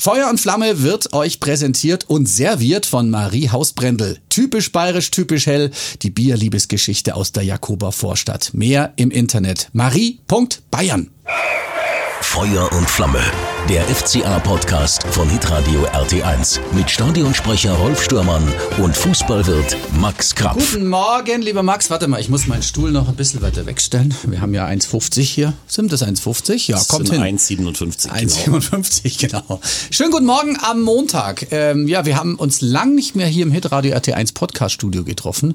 Feuer und Flamme wird euch präsentiert und serviert von Marie Hausbrendel. Typisch bayerisch, typisch hell, die Bierliebesgeschichte aus der Jakober Vorstadt. Mehr im Internet. Marie.bayern. Feuer und Flamme, der FCA-Podcast von Hitradio RT1 mit Stadionsprecher Rolf Stürmann und Fußballwirt Max Krapf. Guten Morgen, lieber Max. Warte mal, ich muss meinen Stuhl noch ein bisschen weiter wegstellen. Wir haben ja 1,50 hier. Sind das 1,50? Ja, Das kommt sind hin. 1,57. Genau. 1,57, genau. Schönen guten Morgen am Montag. Ähm, ja, wir haben uns lang nicht mehr hier im Hitradio RT1 Podcast Studio getroffen,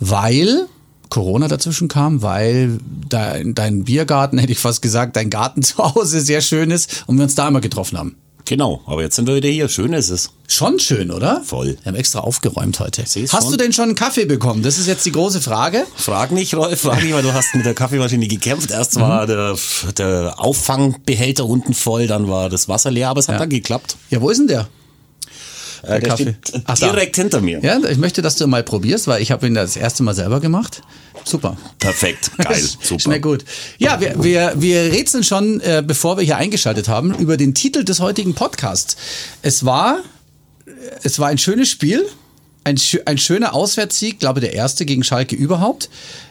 weil Corona dazwischen kam, weil dein, dein Biergarten, hätte ich fast gesagt, dein Garten zu Hause sehr schön ist und wir uns da immer getroffen haben. genau, aber jetzt sind wir wieder hier. Schön ist es. Schon schön, oder? Voll. Wir haben extra aufgeräumt heute. Seh's Hast schon. du denn schon einen Kaffee bekommen? Das ist jetzt die große Frage. Frag nicht, Rolf, frag nicht, weil du hast mit der Kaffeemaschine gekämpft. Erst war der, der Auffangbehälter unten voll, dann war das Wasser leer, aber es hat Ja. dann geklappt. Ja, wo ist denn der? Äh, der Kaffee. steht Ach, da. direkt hinter mir. Ja, ich möchte, dass du mal probierst, weil ich habe ihn das erste Mal selber gemacht. Super. Perfekt, geil, super. Schmeckt gut. Ja, wir, wir, wir rätseln schon, äh, bevor wir hier eingeschaltet haben, über den Titel des heutigen Podcasts. Es war, es war ein schönes Spiel, ein, ein schöner Auswärtssieg, glaube der erste gegen Schalke überhaupt,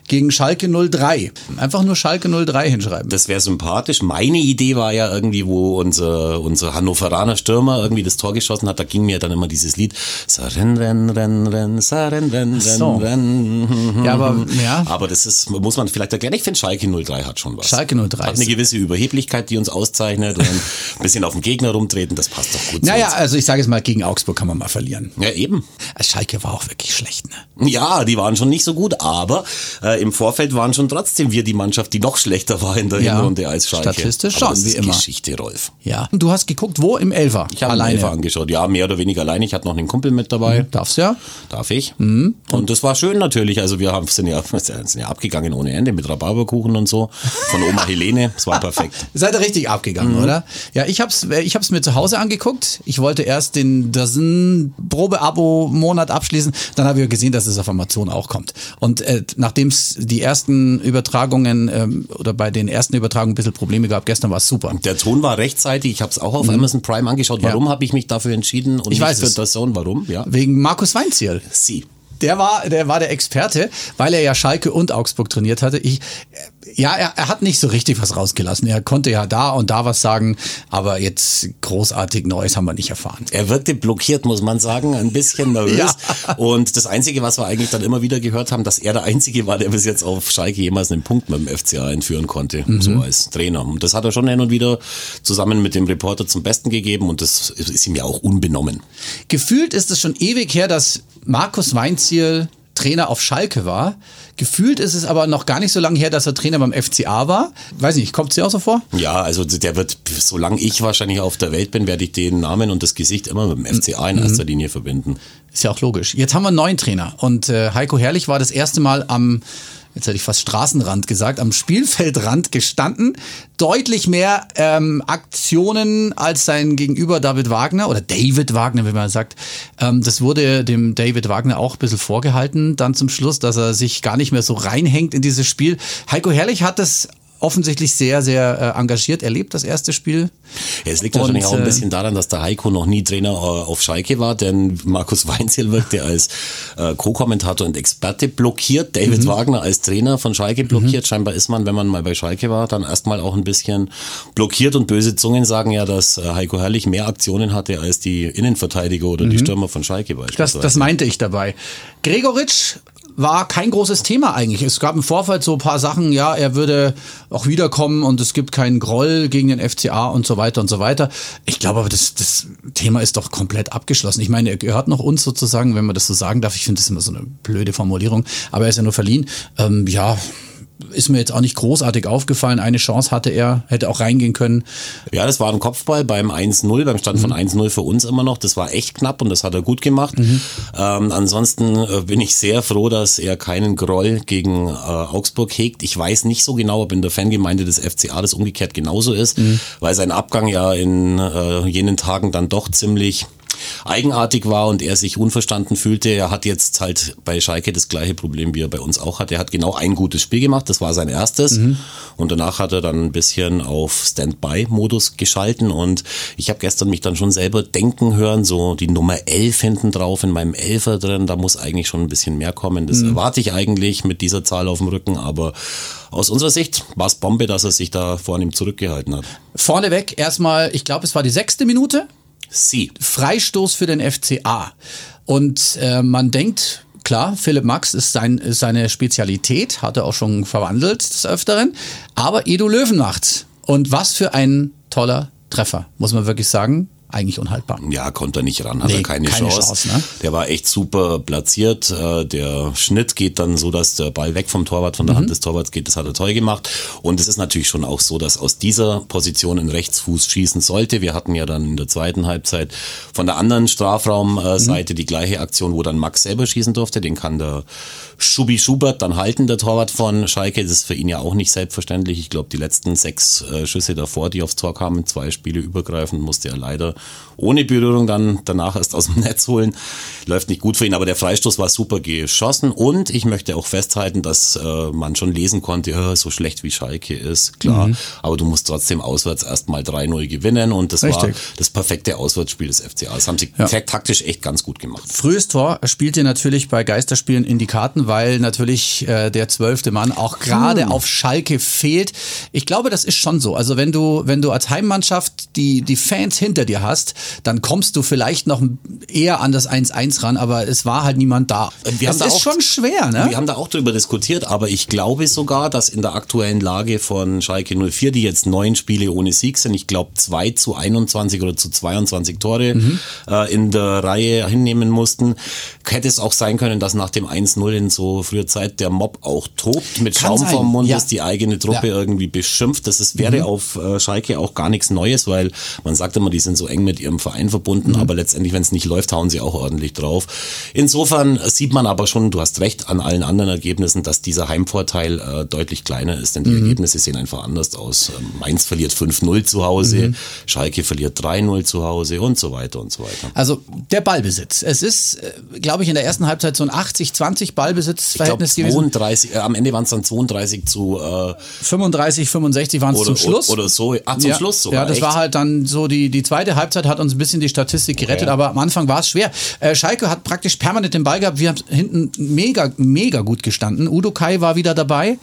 gegen Schalke 03. Einfach nur Schalke 03 hinschreiben. Das wäre sympathisch. Meine Idee war ja irgendwie, wo unser, unser Hannoveraner Stürmer irgendwie das Tor geschossen hat, da ging mir dann immer dieses Lied. Saren, ren, ren, ren, saren, ren, so. ren. Ja, aber, ja. Aber das ist, muss man vielleicht erklären. Ich finde, Schalke 03 hat schon was. Schalke 03 Hat eine gewisse Überheblichkeit, die uns auszeichnet und ein bisschen auf den Gegner rumtreten, das passt doch gut zu Naja, also ich sage es mal, gegen Augsburg kann man mal verlieren. Ja, eben. Schalke war auch wirklich schlecht, ne? Ja, die waren schon nicht so gut, aber äh, im Vorfeld waren schon trotzdem wir die Mannschaft, die noch schlechter war in der Ja, Hinrunde als Schalke. statistisch schon, das wie immer. Geschichte, Rolf. Ja. Und du hast geguckt, wo? Im Elfer. Ich habe einen Elfer angeschaut. Ja, mehr oder weniger allein. Ich hatte noch einen Kumpel mit dabei. Darfst ja. Darf ich? Mhm. Und das war schön natürlich. Also wir haben, sind, ja, sind ja abgegangen ohne Ende mit Rhabarberkuchen und so. Von Oma Helene. Es war perfekt. Seid ihr richtig abgegangen, oder? Ja, ich hab's, ich hab's mir zu Hause angeguckt. Ich wollte erst den Dozen Probe-Abo-Monat abschließen. Dann habe ich gesehen, dass es auf Amazon auch kommt. Und äh, nachdem es die ersten Übertragungen ähm, oder bei den ersten Übertragungen ein bisschen Probleme gab, gestern war es super. Der Ton war rechtzeitig. Ich habe es auch auf Amazon Prime angeschaut. Warum habe ich mich dafür entschieden und Ich weiß für es. das Zone? Warum? Ja. Wegen Markus Weinziel. Sie. Der war, der war der Experte, weil er ja Schalke und Augsburg trainiert hatte. Ich, ja, er, er hat nicht so richtig was rausgelassen. Er konnte ja da und da was sagen, aber jetzt großartig Neues haben wir nicht erfahren. Er wirkte blockiert, muss man sagen, ein bisschen nervös. Ja. Und das Einzige, was wir eigentlich dann immer wieder gehört haben, dass er der Einzige war, der bis jetzt auf Schalke jemals einen Punkt mit dem FCA entführen konnte, Mhm. so als Trainer. Und das hat er schon hin und wieder zusammen mit dem Reporter zum Besten gegeben und das ist ihm ja auch unbenommen. Gefühlt ist es schon ewig her, dass Markus Weinziel Trainer auf Schalke war. Gefühlt ist es aber noch gar nicht so lange her, dass er Trainer beim FCA war. Weiß nicht, kommt es dir auch so vor? Ja, also der wird, solange ich wahrscheinlich auf der Welt bin, werde ich den Namen und das Gesicht immer mit dem FCA in erster Linie verbinden. Ist ja auch logisch. Jetzt haben wir einen neuen Trainer und äh, Heiko Herrlich war das erste Mal am, jetzt hätte ich fast Straßenrand gesagt, am Spielfeldrand gestanden. Deutlich mehr ähm, Aktionen als sein Gegenüber David Wagner oder David Wagner, wie man sagt. Ähm, das wurde dem David Wagner auch ein bisschen vorgehalten, dann zum Schluss, dass er sich gar nicht mehr so reinhängt in dieses Spiel. Heiko Herrlich hat das offensichtlich sehr, sehr äh, engagiert erlebt, das erste Spiel. Ja, es liegt wahrscheinlich auch ein äh, bisschen daran, dass der Heiko noch nie Trainer äh, auf Schalke war, denn Markus Weinziel wirkte als äh, Co-Kommentator und Experte blockiert, David Mhm. Wagner als Trainer von Schalke blockiert. Scheinbar ist man, wenn man mal bei Schalke war, dann erstmal auch ein bisschen blockiert und böse Zungen sagen ja, dass äh, Heiko Herrlich mehr Aktionen hatte als die Innenverteidiger oder die Stürmer von Schalke Mhm. Das, beispielsweise. das meinte ich dabei. Gregoritsch war kein großes Thema eigentlich. Es gab im Vorfeld so ein paar Sachen, ja, er würde auch wiederkommen und es gibt keinen Groll gegen den FCA und so weiter und so weiter. Ich glaube aber, das, das Thema ist doch komplett abgeschlossen. Ich meine, er gehört noch uns sozusagen, wenn man das so sagen darf. Ich finde das immer so eine blöde Formulierung, aber er ist ja nur verliehen. Ähm, ja, ist mir jetzt auch nicht großartig aufgefallen. Eine Chance hatte er, hätte auch reingehen können. Ja, das war ein Kopfball beim 1-0, beim Stand von 1-0 für uns immer noch. Das war echt knapp und das hat er gut gemacht. Ähm, ansonsten äh, bin ich sehr froh, dass er keinen Groll gegen äh, Augsburg hegt. Ich weiß nicht so genau, ob in der Fangemeinde des FCA das umgekehrt genauso ist, weil sein Abgang ja in äh, jenen Tagen dann doch ziemlich eigenartig war und er sich unverstanden fühlte. Er hat jetzt halt bei Schalke das gleiche Problem, wie er bei uns auch hat. Er hat genau ein gutes Spiel gemacht, das war sein erstes. Mhm. Und danach hat er dann ein bisschen auf Standby-Modus geschalten und ich habe gestern mich dann schon selber denken hören, so die Nummer 11 hinten drauf in meinem Elfer drin, da muss eigentlich schon ein bisschen mehr kommen. Das mhm. erwarte ich eigentlich mit dieser Zahl auf dem Rücken, aber aus unserer Sicht war es Bombe, dass er sich da vorne zurückgehalten hat. Vorneweg erstmal, ich glaube, es war die sechste Minute. Sie. Freistoß für den FCA. Und äh, man denkt, klar, Philipp Max ist, sein, ist seine Spezialität, hat er auch schon verwandelt des Öfteren. Aber Edu Löwen macht's. Und was für ein toller Treffer, muss man wirklich sagen eigentlich unhaltbar. Ja, konnte er nicht ran, hat nee, er keine, keine Chance. Chance ne? Der war echt super platziert. Äh, der Schnitt geht dann so, dass der Ball weg vom Torwart, von der mhm. Hand des Torwarts geht. Das hat er toll gemacht. Und es ist natürlich schon auch so, dass aus dieser Position ein Rechtsfuß schießen sollte. Wir hatten ja dann in der zweiten Halbzeit von der anderen Strafraumseite mhm. die gleiche Aktion, wo dann Max selber schießen durfte. Den kann der Schubi Schubert dann halten, der Torwart von Schalke. Das ist für ihn ja auch nicht selbstverständlich. Ich glaube, die letzten sechs äh, Schüsse davor, die aufs Tor kamen, zwei Spiele übergreifend, musste er leider ohne Berührung dann danach erst aus dem Netz holen. Läuft nicht gut für ihn, aber der Freistoß war super geschossen und ich möchte auch festhalten, dass äh, man schon lesen konnte, ja, so schlecht wie Schalke ist, klar, mhm. aber du musst trotzdem auswärts erstmal 3-0 gewinnen und das Richtig. war das perfekte Auswärtsspiel des FCA. Das haben sie ja. taktisch echt ganz gut gemacht. Frühes Tor spielt ihr natürlich bei Geisterspielen in die Karten, weil natürlich äh, der zwölfte Mann auch gerade hm. auf Schalke fehlt. Ich glaube, das ist schon so. Also wenn du, wenn du als Heimmannschaft die, die Fans hinter dir hast, dann kommst du vielleicht noch eher an das 1-1 ran, aber es war halt niemand da. Wir das ist auch, schon schwer, ne? Wir haben da auch drüber diskutiert, aber ich glaube sogar, dass in der aktuellen Lage von Schalke 04, die jetzt neun Spiele ohne Sieg sind, ich glaube zwei zu 21 oder zu 22 Tore mhm. äh, in der Reihe hinnehmen mussten, hätte es auch sein können, dass nach dem 1-0 in so früher Zeit der Mob auch tobt, mit Kann Schaum vom Mund, ja. dass die eigene Truppe ja. irgendwie beschimpft. Das ist, wäre mhm. auf äh, Schalke auch gar nichts Neues, weil man sagt immer, die sind so eng mit ihrem Verein verbunden, mhm. aber letztendlich, wenn es nicht läuft, hauen sie auch ordentlich drauf. Insofern sieht man aber schon, du hast recht, an allen anderen Ergebnissen, dass dieser Heimvorteil äh, deutlich kleiner ist, denn die mhm. Ergebnisse sehen einfach anders aus. Ähm, Mainz verliert 5-0 zu Hause, mhm. Schalke verliert 3-0 zu Hause und so weiter und so weiter. Also der Ballbesitz. Es ist, äh, glaube ich, in der ersten Halbzeit so ein 80-20 Ballbesitzverhältnis gewesen. 32, äh, am Ende waren es dann 32 zu äh, 35, 65 waren es zum Schluss. Oder, oder so. Ah, zum ja. Schluss sogar. Ja, das echt? war halt dann so die, die zweite Halbzeit hat uns ein bisschen die Statistik gerettet, okay. aber am Anfang war es schwer. Äh, Schalke hat praktisch permanent den Ball gehabt. Wir haben hinten mega, mega gut gestanden. Udo Kai war wieder dabei.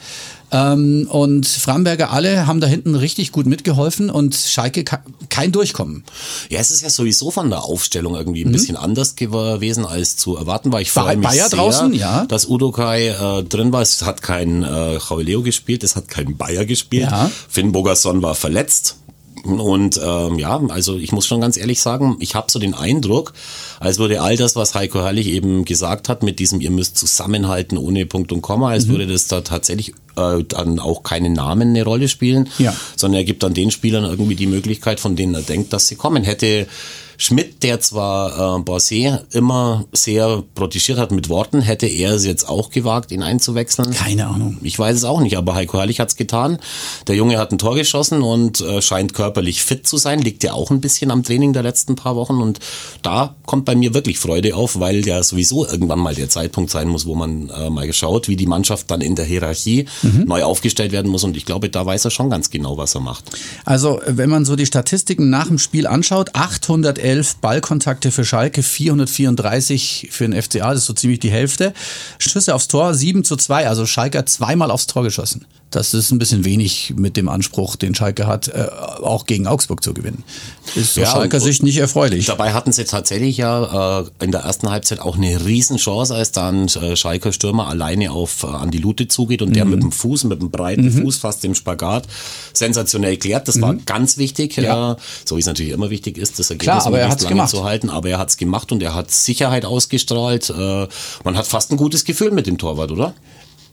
Ähm, und Framberger alle haben da hinten richtig gut mitgeholfen und Schalke kein Durchkommen. Ja, es ist ja sowieso von der Aufstellung irgendwie ein mhm. bisschen anders gewesen als zu erwarten war. Ich freue mich Bayer sehr, draußen, ja. dass Udo Kai äh, drin war. Es hat kein äh, Jauleo gespielt, es hat kein Bayer gespielt. Ja. Finn Bogerson war verletzt. Und ähm, ja, also ich muss schon ganz ehrlich sagen, ich habe so den Eindruck, als würde all das, was Heiko Herrlich eben gesagt hat, mit diesem, ihr müsst zusammenhalten ohne Punkt und Komma, als mhm. würde das da tatsächlich äh, dann auch keine Namen eine Rolle spielen, ja. sondern er gibt dann den Spielern irgendwie die Möglichkeit, von denen er denkt, dass sie kommen. Hätte Schmidt, der zwar äh, Borset immer sehr protegiert hat mit Worten, hätte er es jetzt auch gewagt, ihn einzuwechseln? Keine Ahnung. Ich weiß es auch nicht, aber Heiko Herrlich hat's getan. Der Junge hat ein Tor geschossen und äh, scheint körperlich fit zu sein, liegt ja auch ein bisschen am Training der letzten paar Wochen und da kommt bei mir wirklich Freude auf, weil ja sowieso irgendwann mal der Zeitpunkt sein muss, wo man äh, mal geschaut, wie die Mannschaft dann in der Hierarchie mhm. neu aufgestellt werden muss und ich glaube, da weiß er schon ganz genau, was er macht. Also, wenn man so die Statistiken nach dem Spiel anschaut, 811 11 Ballkontakte für Schalke, 434 für den FCA, das ist so ziemlich die Hälfte. Schüsse aufs Tor, 7 zu 2, also Schalke hat zweimal aufs Tor geschossen. Das ist ein bisschen wenig mit dem Anspruch, den Schalke hat, äh, auch gegen Augsburg zu gewinnen. Ist aus ja, Schalker Sicht nicht erfreulich. Dabei hatten sie tatsächlich ja äh, in der ersten Halbzeit auch eine Riesenchance, als dann äh, Schalker Stürmer alleine auf äh, Andi Lute zugeht und mhm. der mit dem Fuß, mit dem breiten mhm. Fuß, fast dem Spagat, sensationell klärt. Das mhm. war ganz wichtig, ja. so wie es natürlich immer wichtig ist, das Ergebnis Klar, lange gemacht. zu halten. Aber er hat es gemacht und er hat Sicherheit ausgestrahlt. Äh, man hat fast ein gutes Gefühl mit dem Torwart, oder?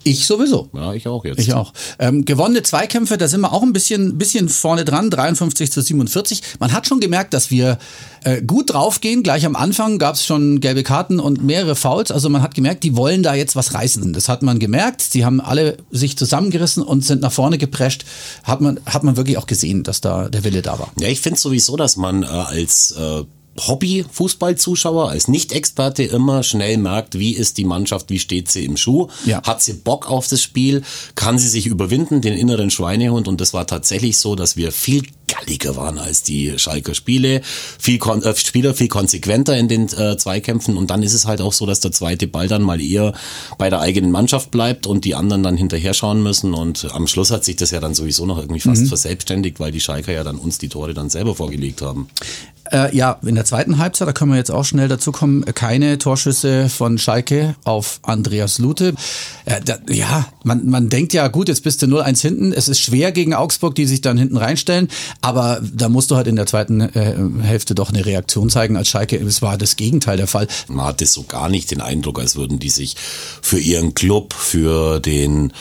Ich sowieso. Ja, ich auch jetzt. Ich auch. Ähm, gewonnene Zweikämpfe, da sind wir auch ein bisschen, bisschen vorne dran, 53 zu 47. Man hat schon gemerkt, dass wir äh, gut draufgehen. Gleich am Anfang gab es schon gelbe Karten und mehrere Fouls. Also man hat gemerkt, die wollen da jetzt was reißen. Das hat man gemerkt. Sie haben alle sich zusammengerissen und sind nach vorne geprescht. Hat man, hat man wirklich auch gesehen, dass da der Wille da war. Ja, ich finde sowieso, dass man äh, als äh Hobby-Fußballzuschauer, als Nicht-Experte immer schnell merkt, wie ist die Mannschaft, wie steht sie im Schuh, Ja. hat sie Bock auf das Spiel, kann sie sich überwinden, den inneren Schweinehund? Und das war tatsächlich so, dass wir viel galliger waren als die Schalker Spiele, viel kon äh, Spieler viel konsequenter in den äh, Zweikämpfen und dann ist es halt auch so, dass der zweite Ball dann mal eher bei der eigenen Mannschaft bleibt und die anderen dann hinterher schauen müssen und am Schluss hat sich das ja dann sowieso noch irgendwie fast verselbstständigt, weil die Schalker ja dann uns die Tore dann selber vorgelegt haben. Äh, ja, in der zweiten Halbzeit, da können wir jetzt auch schnell dazu kommen, keine Torschüsse von Schalke auf Andreas Lute. Äh, da, ja, man, man denkt ja, gut, jetzt bist du 0-1 hinten. Es ist schwer gegen Augsburg, die sich dann hinten reinstellen. Aber da musst du halt in der zweiten äh, Hälfte doch eine Reaktion zeigen als Schalke. Es war das Gegenteil der Fall. Man hatte so gar nicht den Eindruck, als würden die sich für ihren Club, für den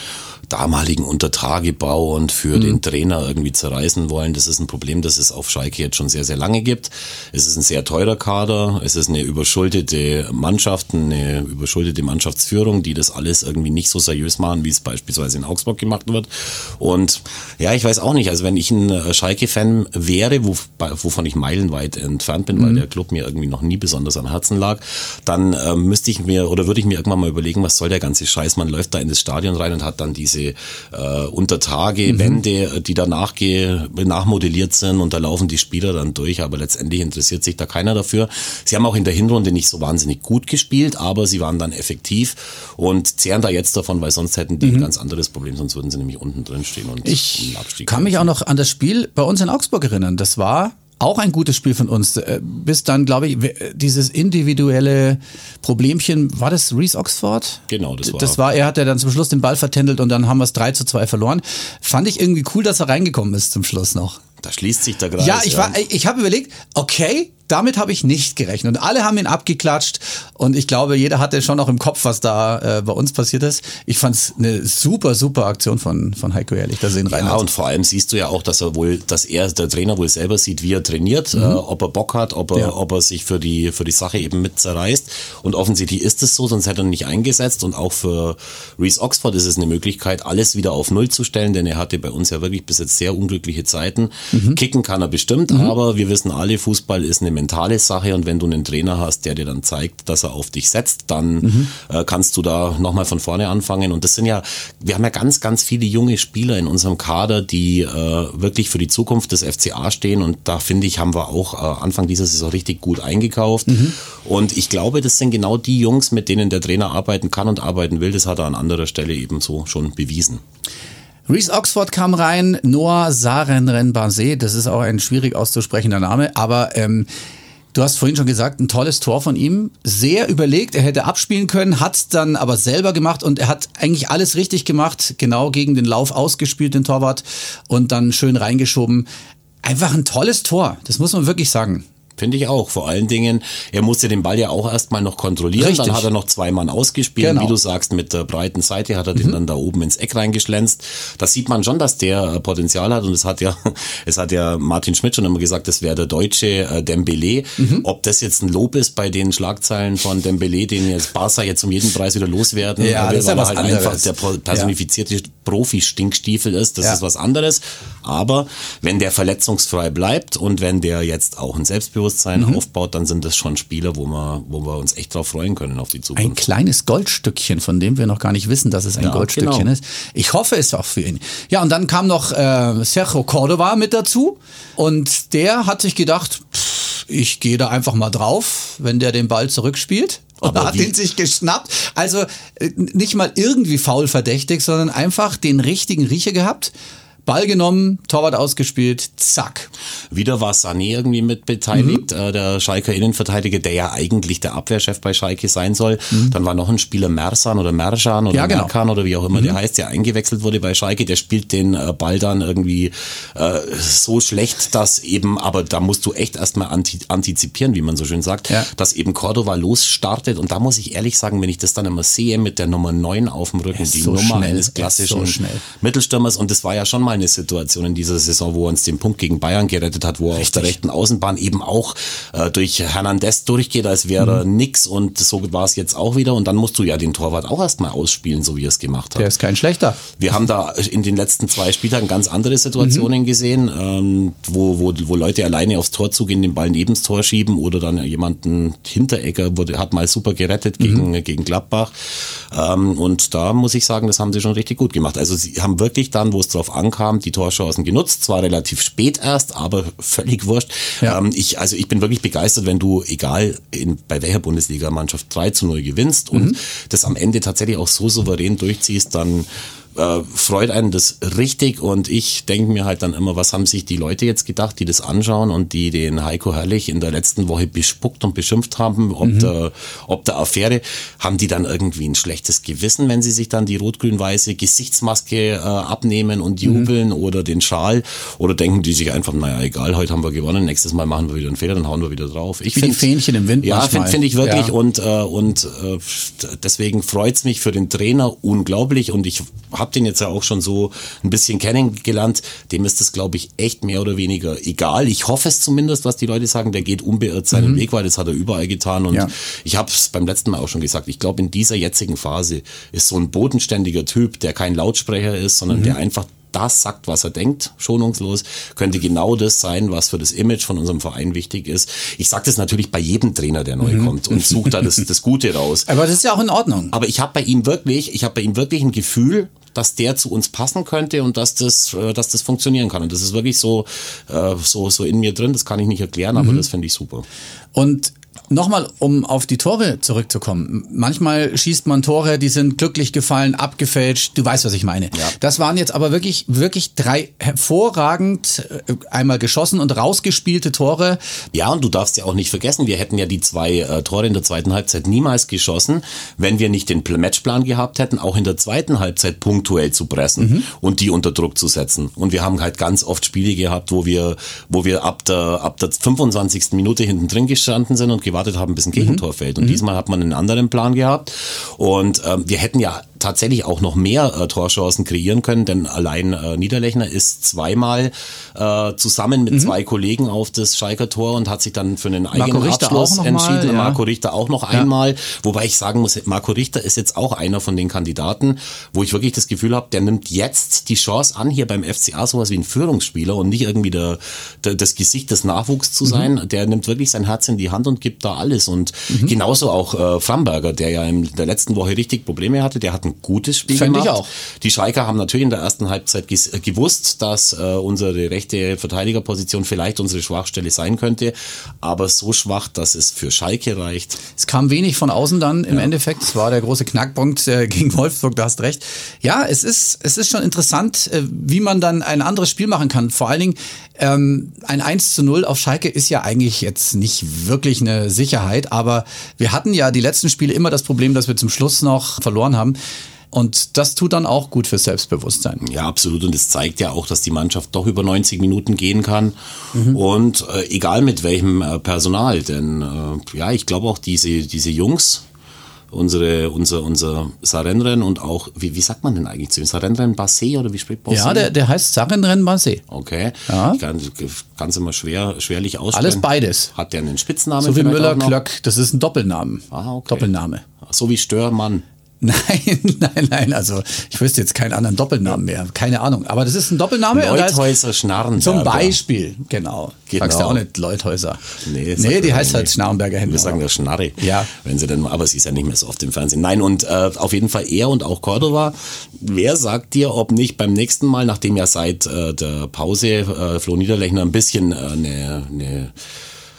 damaligen Untertagebau und für den Trainer irgendwie zerreißen wollen. Das ist ein Problem, das es auf Schalke jetzt schon sehr, sehr lange gibt. Es ist ein sehr teurer Kader, es ist eine überschuldete Mannschaft, eine überschuldete Mannschaftsführung, die das alles irgendwie nicht so seriös machen, wie es beispielsweise in Augsburg gemacht wird. Und ja, ich weiß auch nicht, also wenn ich ein äh, Schalke-Fan wäre, wo, wovon ich meilenweit entfernt bin, weil der Club mir irgendwie noch nie besonders am Herzen lag, dann äh, müsste ich mir oder würde ich mir irgendwann mal überlegen, was soll der ganze Scheiß? Man läuft da in das Stadion rein und hat dann diese äh, Untertage, Wände, die danach nachmodelliert sind und da laufen die Spieler dann durch, aber letztendlich interessiert sich da keiner dafür. Sie haben auch in der Hinrunde nicht so wahnsinnig gut gespielt, aber sie waren dann effektiv und zehren da jetzt davon, weil sonst hätten die ein ganz anderes Problem, sonst würden sie nämlich unten drin stehen und Ich Abstieg kann mich auch noch an das Spiel bei uns in Augsburg erinnern. Das war auch ein gutes Spiel von uns. Äh, Bis dann, glaube ich, we- dieses individuelle Problemchen, war das Reese Oxford? Genau, das war- Das war, er hat ja dann zum Schluss den Ball vertändelt und dann haben wir es 3 zu 2 verloren. Fand ich irgendwie cool, dass er reingekommen ist zum Schluss noch. Da schließt sich der Kreis. Ja, ich war, ich habe überlegt, okay, damit habe ich nicht gerechnet. Und alle haben ihn abgeklatscht und ich glaube, jeder hatte schon noch im Kopf, was da äh, bei uns passiert ist. Ich fand es eine super, super Aktion von, von Heiko Ehrlich, da sehen rein. Ja, und vor allem siehst du ja auch, dass er wohl, dass er, der Trainer wohl selber sieht, wie er trainiert, äh, ob er Bock hat, ob er, Mhm. Ja. ob er sich für die, für die Sache eben mit zerreißt. Und offensichtlich ist es so, sonst hätte er ihn nicht eingesetzt. Und auch für Reese Oxford ist es eine Möglichkeit, alles wieder auf Null zu stellen, denn er hatte bei uns ja wirklich bis jetzt sehr unglückliche Zeiten. Mhm. Kicken kann er bestimmt, aber wir wissen alle, Fußball ist eine mentale Sache und wenn du einen Trainer hast, der dir dann zeigt, dass er auf dich setzt, dann Mhm. äh, kannst du da nochmal von vorne anfangen. Und das sind ja, wir haben ja ganz, ganz viele junge Spieler in unserem Kader, die äh, wirklich für die Zukunft des FCA stehen. Und da finde ich, haben wir auch äh, Anfang dieser Saison richtig gut eingekauft. Mhm. Und ich glaube, das sind genau die Jungs, mit denen der Trainer arbeiten kann und arbeiten will. Das hat er an anderer Stelle ebenso schon bewiesen. Reese Oxford kam rein, Noah Sarenrenbase, das ist auch ein schwierig auszusprechender Name, aber ähm, du hast vorhin schon gesagt, ein tolles Tor von ihm, sehr überlegt, er hätte abspielen können, hat es dann aber selber gemacht und er hat eigentlich alles richtig gemacht, genau gegen den Lauf ausgespielt, den Torwart, und dann schön reingeschoben. Einfach ein tolles Tor, das muss man wirklich sagen. Finde ich auch. Vor allen Dingen, er musste den Ball ja auch erstmal noch kontrollieren. Richtig. Dann hat er noch zwei Mann ausgespielt. Genau. Wie du sagst, mit der breiten Seite hat er den dann da oben ins Eck reingeschlänzt. Da sieht man schon, dass der äh, Potenzial hat. Und es hat ja, es hat ja Martin Schmidt schon immer gesagt, das wäre der deutsche äh, Dembele. Ob das jetzt ein Lob ist bei den Schlagzeilen von Dembele, den jetzt Barca jetzt um jeden Preis wieder loswerden. Ja, weil das ist ja er was halt anderes. einfach der personifizierte Profi-Stinkstiefel ist. Das Ja. ist was anderes. Aber wenn der verletzungsfrei bleibt und wenn der jetzt auch ein Selbstbewusstsein Mhm. aufbaut, dann sind das schon Spieler, wo wir, wo wir uns echt drauf freuen können auf die Ein Zukunft. kleines Goldstückchen, von dem wir noch gar nicht wissen, dass es ein Ja, Goldstückchen genau. ist. Ich hoffe es auch für ihn. Ja, und dann kam noch äh, Sergio Cordova mit dazu und der hat sich gedacht, pff, ich gehe da einfach mal drauf, wenn der den Ball zurückspielt. Und Aber hat wie- ihn sich geschnappt. Also äh, nicht mal irgendwie faul verdächtig, sondern einfach den richtigen Riecher gehabt. Ball genommen, Torwart ausgespielt, zack. Wieder war Sané irgendwie mit beteiligt, Mhm. äh, der Schalker Innenverteidiger, der ja eigentlich der Abwehrchef bei Schalke sein soll. Dann war noch ein Spieler Mersan oder Merjan oder Mhm. Ja, genau. Merkan oder wie auch immer der heißt, der eingewechselt wurde bei Schalke. Der spielt den äh, Ball dann irgendwie äh, so schlecht, dass eben, aber da musst du echt erstmal anti antizipieren, wie man so schön sagt, Ja. dass eben Cordova losstartet. Und da muss ich ehrlich sagen, wenn ich das dann immer sehe mit der Nummer 9 auf dem Rücken, die so Nummer schnell, eines klassischen so. Mittelstürmers und das war ja schon mal eine Situation in dieser Saison, wo er uns den Punkt gegen Bayern gerettet hat, wo er auf der rechten Außenbahn eben auch äh, durch Hernandez durchgeht, als wäre mhm. nix und so war es jetzt auch wieder und dann musst du ja den Torwart auch erstmal ausspielen, so wie er es gemacht hat. Der ist kein schlechter. Wir haben da in den letzten zwei Spieltagen ganz andere Situationen mhm. gesehen, ähm, wo, wo, wo Leute alleine aufs Tor zugehen, den Ball neben das Tor schieben oder dann jemanden Hinterecker wurde, hat mal super gerettet gegen, mhm. gegen Gladbach. Ähm, und da muss ich sagen, das haben sie schon richtig gut gemacht. Also sie haben wirklich dann, wo es drauf ankam, die Torchancen genutzt. Zwar relativ spät erst, aber völlig wurscht. Ja. Ähm, ich, also ich bin wirklich begeistert, wenn du, egal in, bei welcher Bundesligamannschaft, 3 zu 0 gewinnst und mhm. das am Ende tatsächlich auch so souverän durchziehst, dann äh, freut einen das richtig und ich denke mir halt dann immer, was haben sich die Leute jetzt gedacht, die das anschauen und die den Heiko Herrlich in der letzten Woche bespuckt und beschimpft haben, ob, mhm. der, ob der Affäre, haben die dann irgendwie ein schlechtes Gewissen, wenn sie sich dann die rot-grün-weiße Gesichtsmaske äh, abnehmen und mhm. jubeln mhm. oder den Schal oder denken die sich einfach, naja, egal, heute haben wir gewonnen, nächstes Mal machen wir wieder einen Fehler, dann hauen wir wieder drauf. Ich finde Fähnchen im Wind. Ja, finde find ich wirklich ja. und, äh, und äh, deswegen freut's mich für den Trainer unglaublich und ich habe habe den jetzt ja auch schon so ein bisschen kennengelernt. Dem ist das, glaube ich, echt mehr oder weniger egal. Ich hoffe es zumindest, was die Leute sagen. Der geht unbeirrt seinen mhm. Weg, weil das hat er überall getan. Und ja. ich habe es beim letzten Mal auch schon gesagt. Ich glaube, in dieser jetzigen Phase ist so ein bodenständiger Typ, der kein Lautsprecher ist, sondern mhm. der einfach das sagt, was er denkt, schonungslos, könnte genau das sein, was für das Image von unserem Verein wichtig ist. Ich sage das natürlich bei jedem Trainer, der neu mhm. kommt und sucht da das, das Gute raus. Aber das ist ja auch in Ordnung. Aber ich habe bei ihm wirklich, ich habe bei ihm wirklich ein Gefühl, dass der zu uns passen könnte und dass das, äh, dass das funktionieren kann. Und das ist wirklich so, äh, so, so in mir drin. Das kann ich nicht erklären, aber mhm. das finde ich super. Und Nochmal, um auf die Tore zurückzukommen. Manchmal schießt man Tore, die sind glücklich gefallen, abgefälscht. Du weißt, was ich meine. Ja. Das waren jetzt aber wirklich, wirklich drei hervorragend äh, einmal geschossen und rausgespielte Tore. Ja, und du darfst ja auch nicht vergessen, wir hätten ja die zwei äh, Tore in der zweiten Halbzeit niemals geschossen, wenn wir nicht den Matchplan gehabt hätten, auch in der zweiten Halbzeit punktuell zu pressen mhm. und die unter Druck zu setzen. Und wir haben halt ganz oft Spiele gehabt, wo wir, wo wir ab der, ab der 25. Minute hinten drin gestanden sind und gewartet haben, bis ein Gegentor mhm. fällt. Und mhm. diesmal hat man einen anderen Plan gehabt. Und ähm, wir hätten ja tatsächlich auch noch mehr äh, Torchancen kreieren können, denn allein äh, Niederlechner ist zweimal äh, zusammen mit mhm. zwei Kollegen auf das Schalker Tor und hat sich dann für einen eigenen Marco Richter Abschluss entschieden. Mal, ja. Marco Richter auch noch ja. einmal, wobei ich sagen muss, Marco Richter ist jetzt auch einer von den Kandidaten, wo ich wirklich das Gefühl habe, der nimmt jetzt die Chance an, hier beim FCA sowas wie ein Führungsspieler und nicht irgendwie der, der das Gesicht des Nachwuchs zu mhm. sein. Mhm. Der nimmt wirklich sein Herz in die Hand und gibt da alles. Und mhm. genauso auch äh, Framberger, der ja in der letzten Woche richtig Probleme hatte, der hat ein gutes Spiel Fand gemacht. Ich auch. Die Schalker haben natürlich in der ersten Halbzeit äh, gewusst, dass äh, unsere rechte Verteidigerposition vielleicht unsere Schwachstelle sein könnte, aber so schwach, dass es für Schalke reicht. Es kam wenig von außen dann im ja. Endeffekt. Es war der große Knackpunkt äh, gegen Wolfsburg, du hast recht. Ja, es ist, es ist schon interessant, äh, wie man dann ein anderes Spiel machen kann. Vor allen Dingen ähm, ein 1 zu 0 auf Schalke ist ja eigentlich jetzt nicht wirklich eine Sicherheit, aber wir hatten ja die letzten Spiele immer das Problem, dass wir zum Schluss noch verloren haben. Und das tut dann auch gut fürs Selbstbewusstsein. Ja, absolut. Und es zeigt ja auch, dass die Mannschaft doch über 90 Minuten gehen kann. Mhm. Und äh, egal mit welchem äh, Personal. Denn äh, ja, ich glaube auch diese, diese Jungs, unsere, unser, unser Sarenren und auch, wie, wie sagt man denn eigentlich zu ihm? Sarenren Bassé oder wie spricht Bassé? Ja, der, der heißt Sarenren Bassé. Okay. Ja. Ich kann es immer schwer, schwerlich aussprechen. Alles beides. Hat der einen Spitznamen? So wie Müller-Klöck, das ist ein Doppelnamen. Ah, okay. Doppelname. So wie Störmann. Nein, nein, nein. Also ich wüsste jetzt keinen anderen Doppelnamen mehr. Keine Ahnung. Aber das ist ein Doppelname. Leuthäuser Schnarrenberger. Zum Beispiel, genau. genau. Sagst du auch nicht Leuthäuser. Nee, nee die heißt halt Schnarrenberger Händler. Wir sagen ja Schnarre. Ja. Wenn sie denn, aber sie ist ja nicht mehr so oft im Fernsehen. Nein, und äh, auf jeden Fall er und auch Cordova. Wer sagt dir, ob nicht beim nächsten Mal, nachdem ja seit äh, der Pause äh, Flo Niederlechner ein bisschen eine äh, ne, ne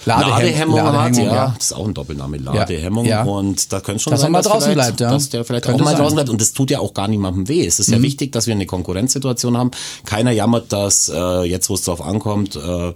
Ladehemmung, Ladehemmung hat, ja. ja. Das ist auch ein Doppelname, Ladehemmung. Ja. Und da könnte schon dass sein, dass, draußen bleibt, ja. dass der vielleicht könnte auch mal sein. draußen bleibt. Und das tut ja auch gar niemandem weh. Es ist mhm. ja wichtig, dass wir eine Konkurrenzsituation haben. Keiner jammert, dass äh, jetzt, wo es drauf ankommt, äh,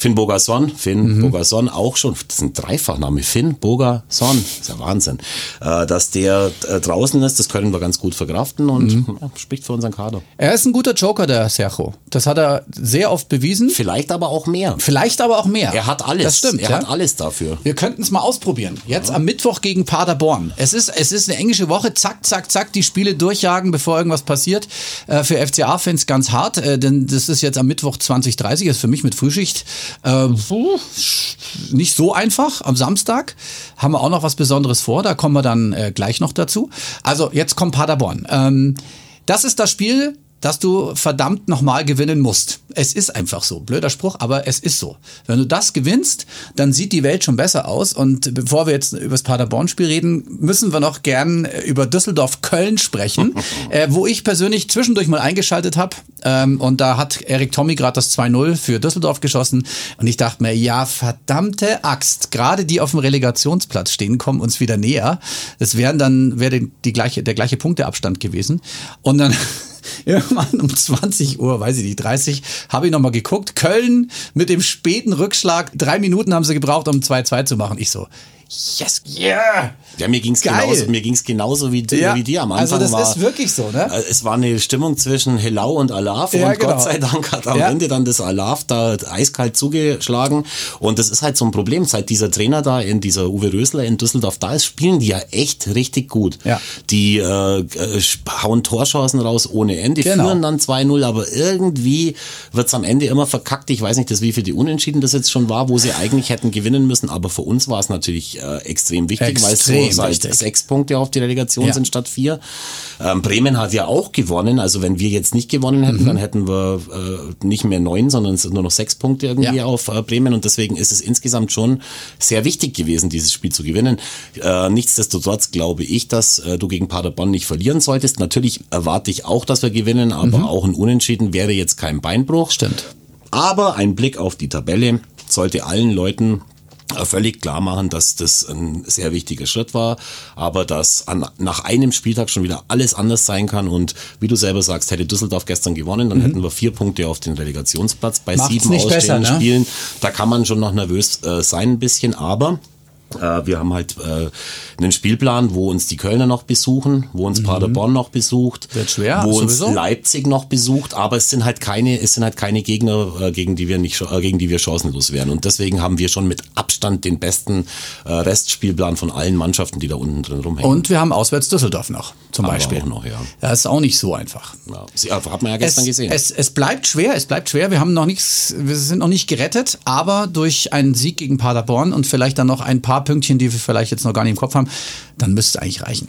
Finn Bogason, Finn mhm. Bogason auch schon, das ist ein Dreifachname, Finn Bogason, das ist ja Wahnsinn. Äh, dass der äh, draußen ist, das können wir ganz gut verkraften und mhm. ja, spricht für unseren Kader. Er ist ein guter Joker, der Sergio. Das hat er sehr oft bewiesen. Vielleicht aber auch mehr. Vielleicht aber auch mehr. Er hat alles. Das stimmt. Er ja? hat alles dafür. Wir könnten es mal ausprobieren. Jetzt ja. am Mittwoch gegen Paderborn. Es ist, es ist eine englische Woche. Zack, zack, zack, die Spiele durchjagen, bevor irgendwas passiert. Äh, für FCA-Fans ganz hart, äh, denn das ist jetzt am Mittwoch 2030, ist für mich mit Frühschicht äh, nicht so einfach. Am Samstag haben wir auch noch was Besonderes vor, da kommen wir dann äh, gleich noch dazu. Also jetzt kommt Paderborn. Ähm, das ist das Spiel, dass du verdammt nochmal gewinnen musst. Es ist einfach so. Blöder Spruch, aber es ist so. Wenn du das gewinnst, dann sieht die Welt schon besser aus. Und bevor wir jetzt über das Paderborn-Spiel reden, müssen wir noch gern über Düsseldorf-Köln sprechen, äh, wo ich persönlich zwischendurch mal eingeschaltet habe. Ähm, und da hat Erik Tommy gerade das 2-0 für Düsseldorf geschossen. Und ich dachte mir, ja, verdammte Axt. Gerade die auf dem Relegationsplatz stehen, kommen uns wieder näher. Das wären dann, wäre die gleiche, der gleiche Punkteabstand gewesen. Und dann irgendwann um 20 Uhr, weiß ich nicht, 30, habe ich nochmal geguckt. Köln mit dem späten Rückschlag. Drei Minuten haben sie gebraucht, um 2-2 zu machen. Ich so, yes, yeah. Ja, mir ging's genauso, mir ging's genauso wie, ja. wie dir am also Anfang. Also das war, ist wirklich so, ne? Äh, es war eine Stimmung zwischen Helau und Alaf ja, und genau. Gott sei Dank hat am ja. Ende dann das Alaf da eiskalt zugeschlagen und das ist halt so ein Problem, seit dieser Trainer da in dieser Uwe Rösler in Düsseldorf da ist, spielen die ja echt richtig gut. Ja. Die äh, hauen Torchancen raus ohne Ende, genau. führen dann 2-0, aber irgendwie wird's am Ende immer verkackt. Ich weiß nicht, das wie viel die Unentschieden das jetzt schon war, wo sie eigentlich hätten gewinnen müssen, aber für uns war es natürlich äh, extrem wichtig, extrem weil es so seit sechs Punkte auf die Relegation ja. sind statt vier. Ähm, Bremen hat ja auch gewonnen, also wenn wir jetzt nicht gewonnen hätten, mhm. dann hätten wir äh, nicht mehr neun, sondern es sind nur noch sechs Punkte irgendwie ja. auf äh, Bremen und deswegen ist es insgesamt schon sehr wichtig gewesen, dieses Spiel zu gewinnen. Äh, nichtsdestotrotz glaube ich, dass äh, du gegen Paderborn nicht verlieren solltest. Natürlich erwarte ich auch, dass wir gewinnen, aber mhm. auch ein Unentschieden wäre jetzt kein Beinbruch. Stimmt. Aber ein Blick auf die Tabelle sollte allen Leuten völlig klar machen, dass das ein sehr wichtiger Schritt war, aber dass an, nach einem Spieltag schon wieder alles anders sein kann und wie du selber sagst, hätte Düsseldorf gestern gewonnen, dann mhm. hätten wir vier Punkte auf den Relegationsplatz bei Macht's sieben ausstehenden ne? Spielen. Da kann man schon noch nervös äh, sein ein bisschen, aber wir haben halt äh, einen Spielplan, wo uns die Kölner noch besuchen, wo uns mhm. Paderborn noch besucht, Wird schwer, wo sowieso. uns Leipzig noch besucht, aber es sind halt keine, es sind halt keine Gegner, äh, gegen die wir nicht, äh, gegen die wir chancenlos wären. Und deswegen haben wir schon mit Abstand den besten äh, Restspielplan von allen Mannschaften, die da unten drin rumhängen. Und wir haben auswärts Düsseldorf noch, zum aber Beispiel. Auch noch, ja. Das ist auch nicht so einfach. Ja, hat man ja gestern es, gesehen. Es, es bleibt schwer, es bleibt schwer. Wir haben noch nichts, wir sind noch nicht gerettet, aber durch einen Sieg gegen Paderborn und vielleicht dann noch ein paar Pünktchen, die wir vielleicht vielleicht jetzt noch gar nicht im Kopf haben, dann müsste es eigentlich reichen.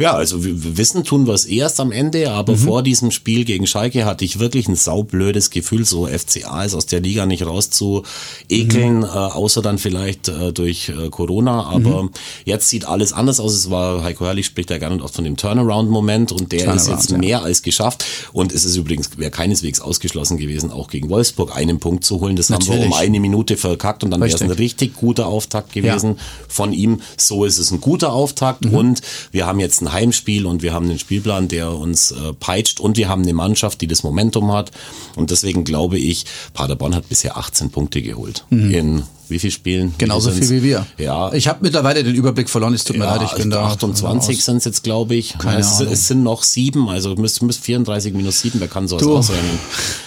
Ja, also wir wissen tun wir es erst am Ende, aber mhm. vor diesem Spiel gegen Schalke hatte ich wirklich ein saublödes Gefühl, so FCA ist aus der Liga nicht rauszuekeln, mhm. äh, außer dann vielleicht äh, durch äh, Corona. Aber mhm. jetzt sieht alles anders aus. Es war, Heiko Herrlich spricht ja gerne oft von dem Turnaround-Moment und der Turnaround, ist jetzt ja. mehr als geschafft. Und es ist übrigens, wäre keineswegs ausgeschlossen gewesen, auch gegen Wolfsburg einen Punkt zu holen. Das Natürlich. haben wir um eine Minute verkackt und dann wäre es ein richtig guter Auftakt gewesen ja. von ihm. So ist es ein guter Auftakt mhm. und wir haben jetzt ein Heimspiel und wir haben einen Spielplan, der uns äh, peitscht und wir haben eine Mannschaft, die das Momentum hat. Und deswegen glaube ich, Paderborn hat bisher 18 Punkte geholt mhm. in wie viel Spielen? Genauso viel wie wir. Ja. Ich habe mittlerweile den Überblick verloren, es tut mir ja, leid, ich bin da. 28 sind es jetzt, glaube ich. Keine es, Ahnung. es sind noch sieben, also müsst, müsst 34 minus sieben, wer kann sowas Du. ausrechnen?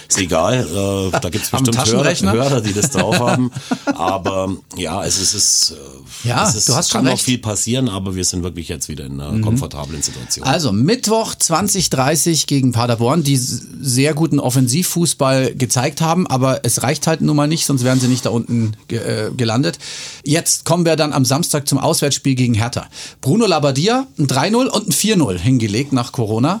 Ist egal, äh, da gibt es bestimmt Hörer? Hörer, die das drauf haben. Aber ja, es ist, es, äh, Ja, es ist, du hast kann schon noch recht. viel passieren, aber wir sind wirklich jetzt wieder in einer komfortablen Situation. Also Mittwoch 2030 gegen Paderborn, die sehr guten Offensivfußball gezeigt haben, aber es reicht halt nun mal nicht, sonst wären sie nicht da unten ge äh, gelandet. Jetzt kommen wir dann am Samstag zum Auswärtsspiel gegen Hertha. Bruno Labbadia ein 3-0 und ein 4-0 hingelegt nach Corona.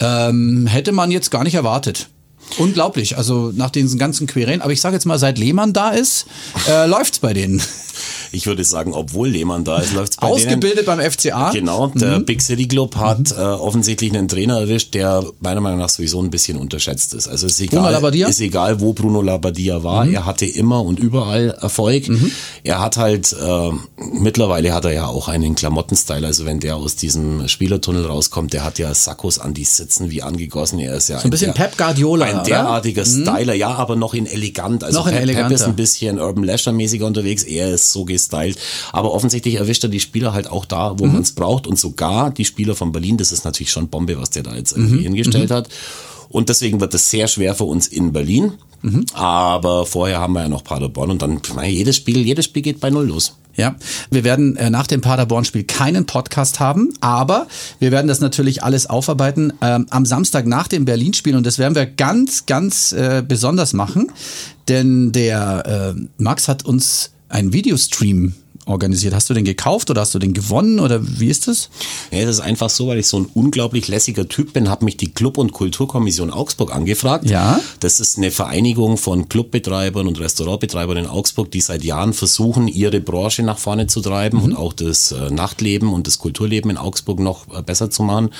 Ähm, hätte man jetzt gar nicht erwartet. Unglaublich, also nach diesen ganzen Querelen. Aber ich sage jetzt mal, seit Lehmann da ist, äh, läuft's bei denen. Ich würde sagen, obwohl Lehmann da ist, läuft es bei Ausgebildet denen. beim FCA. Genau, der mhm. Big City Club hat mhm. äh, offensichtlich einen Trainer erwischt, der meiner Meinung nach sowieso ein bisschen unterschätzt ist. Also ist egal, ist egal wo Bruno Labbadia war, mhm. er hatte immer und überall Erfolg. Mhm. Er hat halt, äh, mittlerweile hat er ja auch einen Klamottenstyle, also wenn der aus diesem Spielertunnel rauskommt, der hat ja Sackos an die Sitzen wie angegossen. Er ist ja so ein, bisschen der, Pep Guardiola. Ein derartiger mhm. Styler, ja, aber noch in elegant. Also noch Pep, in Pep ist ein bisschen Urban Leisure mäßiger unterwegs, er ist so gestylt. Aber offensichtlich erwischt er die Spieler halt auch da, wo mhm. man es braucht und sogar die Spieler von Berlin, das ist natürlich schon Bombe, was der da jetzt irgendwie mhm. hingestellt mhm. hat. Und deswegen wird es sehr schwer für uns in Berlin. Mhm. Aber vorher haben wir ja noch Paderborn und dann jedes Spiel, jedes Spiel geht bei Null los. Ja, wir werden äh, nach dem Paderborn-Spiel keinen Podcast haben, aber wir werden das natürlich alles aufarbeiten ähm, am Samstag nach dem Berlin-Spiel und das werden wir ganz, ganz äh, besonders machen, denn der äh, Max hat uns einen Videostream organisiert. Hast du den gekauft oder hast du den gewonnen oder wie ist das? Ja, das ist einfach so, weil ich so ein unglaublich lässiger Typ bin, habe mich die Club- und Kulturkommission Augsburg angefragt. Ja. Das ist eine Vereinigung von Clubbetreibern und Restaurantbetreibern in Augsburg, die seit Jahren versuchen, ihre Branche nach vorne zu treiben mhm. und auch das äh, Nachtleben und das Kulturleben in Augsburg noch äh, besser zu machen.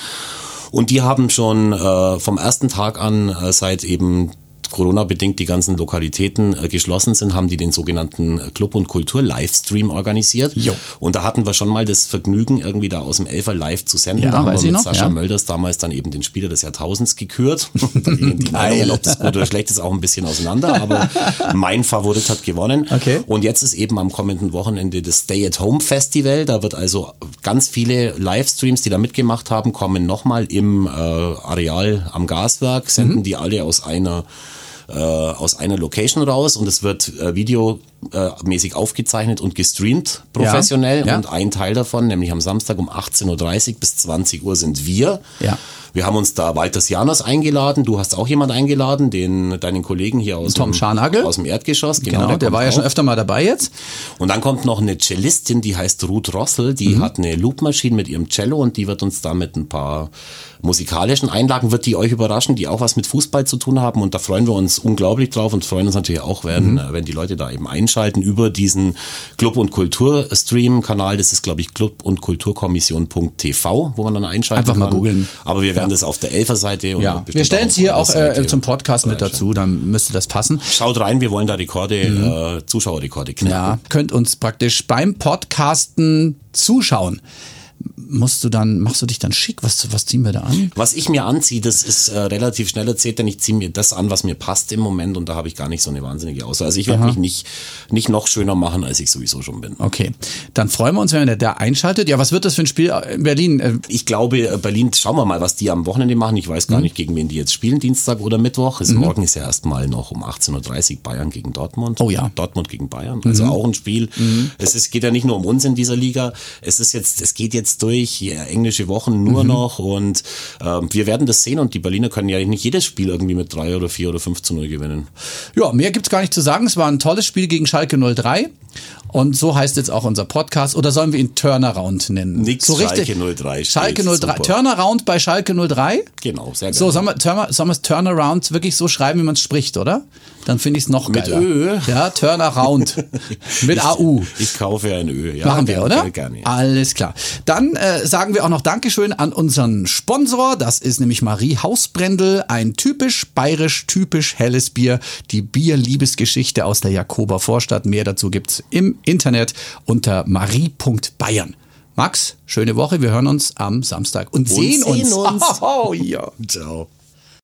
Und die haben schon äh, vom ersten Tag an, äh, seit eben Corona-bedingt die ganzen Lokalitäten äh, geschlossen sind, haben die den sogenannten Club- und Kultur-Livestream organisiert. Jo. Und da hatten wir schon mal das Vergnügen, irgendwie da aus dem Elfer live zu senden. Ja, da haben wir mit noch, Sascha ja. Mölders damals dann eben den Spieler des Jahrtausends gekürt. die, die Meinungen, ob das gut oder schlecht ist, auch ein bisschen auseinander, aber mein Favorit hat gewonnen. Okay. Und jetzt ist eben am kommenden Wochenende das Stay-at-Home-Festival. Da wird also ganz viele Livestreams, die da mitgemacht haben, kommen nochmal im äh, Areal am Gaswerk, senden mhm. die alle aus einer äh, aus einer Location raus und es wird äh, videomäßig aufgezeichnet und gestreamt professionell. Ja, ja. Und ein Teil davon, nämlich am Samstag um 18.30 Uhr bis 20 Uhr sind wir. Ja. Wir haben uns da Walter Janos eingeladen. Du hast auch jemand eingeladen, den deinen Kollegen hier aus, Tom dem, aus dem Erdgeschoss. Genau, genau der, der war ja schon öfter mal dabei jetzt. Und dann kommt noch eine Cellistin, die heißt Ruth Rossel. Die mhm. hat eine Loopmaschine mit ihrem Cello und die wird uns da mit ein paar musikalischen Einlagen wird die euch überraschen, die auch was mit Fußball zu tun haben und da freuen wir uns unglaublich drauf und freuen uns natürlich auch, wenn, mhm. wenn die Leute da eben einschalten über diesen Club- und Kulturstream-Kanal. Das ist, glaube ich, club- und Kulturkommission.tv, wo man dann einschalten Einfach mal googeln. Aber wir werden ja. das auf der Elfer-Seite ja. Wir stellen es hier auch äh, zum Podcast mit dazu, dann müsste das passen. Schaut rein, wir wollen da Rekorde, mhm. äh, Zuschauerrekorde knacken. Ja, könnt uns praktisch beim Podcasten zuschauen musst du dann, machst du dich dann schick? Was, was ziehen wir da an? Was ich mir anziehe, das ist äh, relativ schnell erzählt, denn ich ziehe mir das an, was mir passt im Moment und da habe ich gar nicht so eine wahnsinnige Auswahl. Also ich werde mich nicht, nicht noch schöner machen, als ich sowieso schon bin. Okay, dann freuen wir uns, wenn der da einschaltet. Ja, was wird das für ein Spiel in Berlin? Äh, ich glaube, äh, Berlin, schauen wir mal, was die am Wochenende machen. Ich weiß gar mhm. nicht, gegen wen die jetzt spielen, Dienstag oder Mittwoch. Also mhm. Morgen ist ja erstmal noch um 18.30 Uhr Bayern gegen Dortmund. Oh ja. Dortmund gegen Bayern. Also mhm. auch ein Spiel. Mhm. Es ist, geht ja nicht nur um uns in dieser Liga. Es ist jetzt, es geht jetzt durch. Ja, englische Wochen nur mhm. noch und äh, wir werden das sehen und die Berliner können ja nicht jedes Spiel irgendwie mit drei oder vier oder fünf zu null gewinnen. Ja, mehr gibt's gar nicht zu sagen. Es war ein tolles Spiel gegen Schalke 03 und so heißt jetzt auch unser Podcast. Oder sollen wir ihn Turnaround nennen? Nix so richtig. Schalke 03. Schalke 03. Super. Turnaround bei Schalke 03? Genau, sehr geil. So, sollen wir, sollen wir es Turnaround wirklich so schreiben, wie man es spricht, oder? Dann finde ich es noch geiler. Mit Ö? Ja, Turnaround. Mit ich, AU. Ich kaufe ein Ö. Ja, Machen wir, oder? Gerne, Alles klar. Dann äh, sagen wir auch noch Dankeschön an unseren Sponsor. Das ist nämlich Marie Hausbrendel. Ein typisch bayerisch, typisch helles Bier. Die Bierliebesgeschichte aus der Jakober Vorstadt. Mehr dazu gibt's im Internet unter marie.bayern. Max, schöne Woche. Wir hören uns am Samstag und, und sehen, sehen, uns. uns. Oh, ja. Ciao.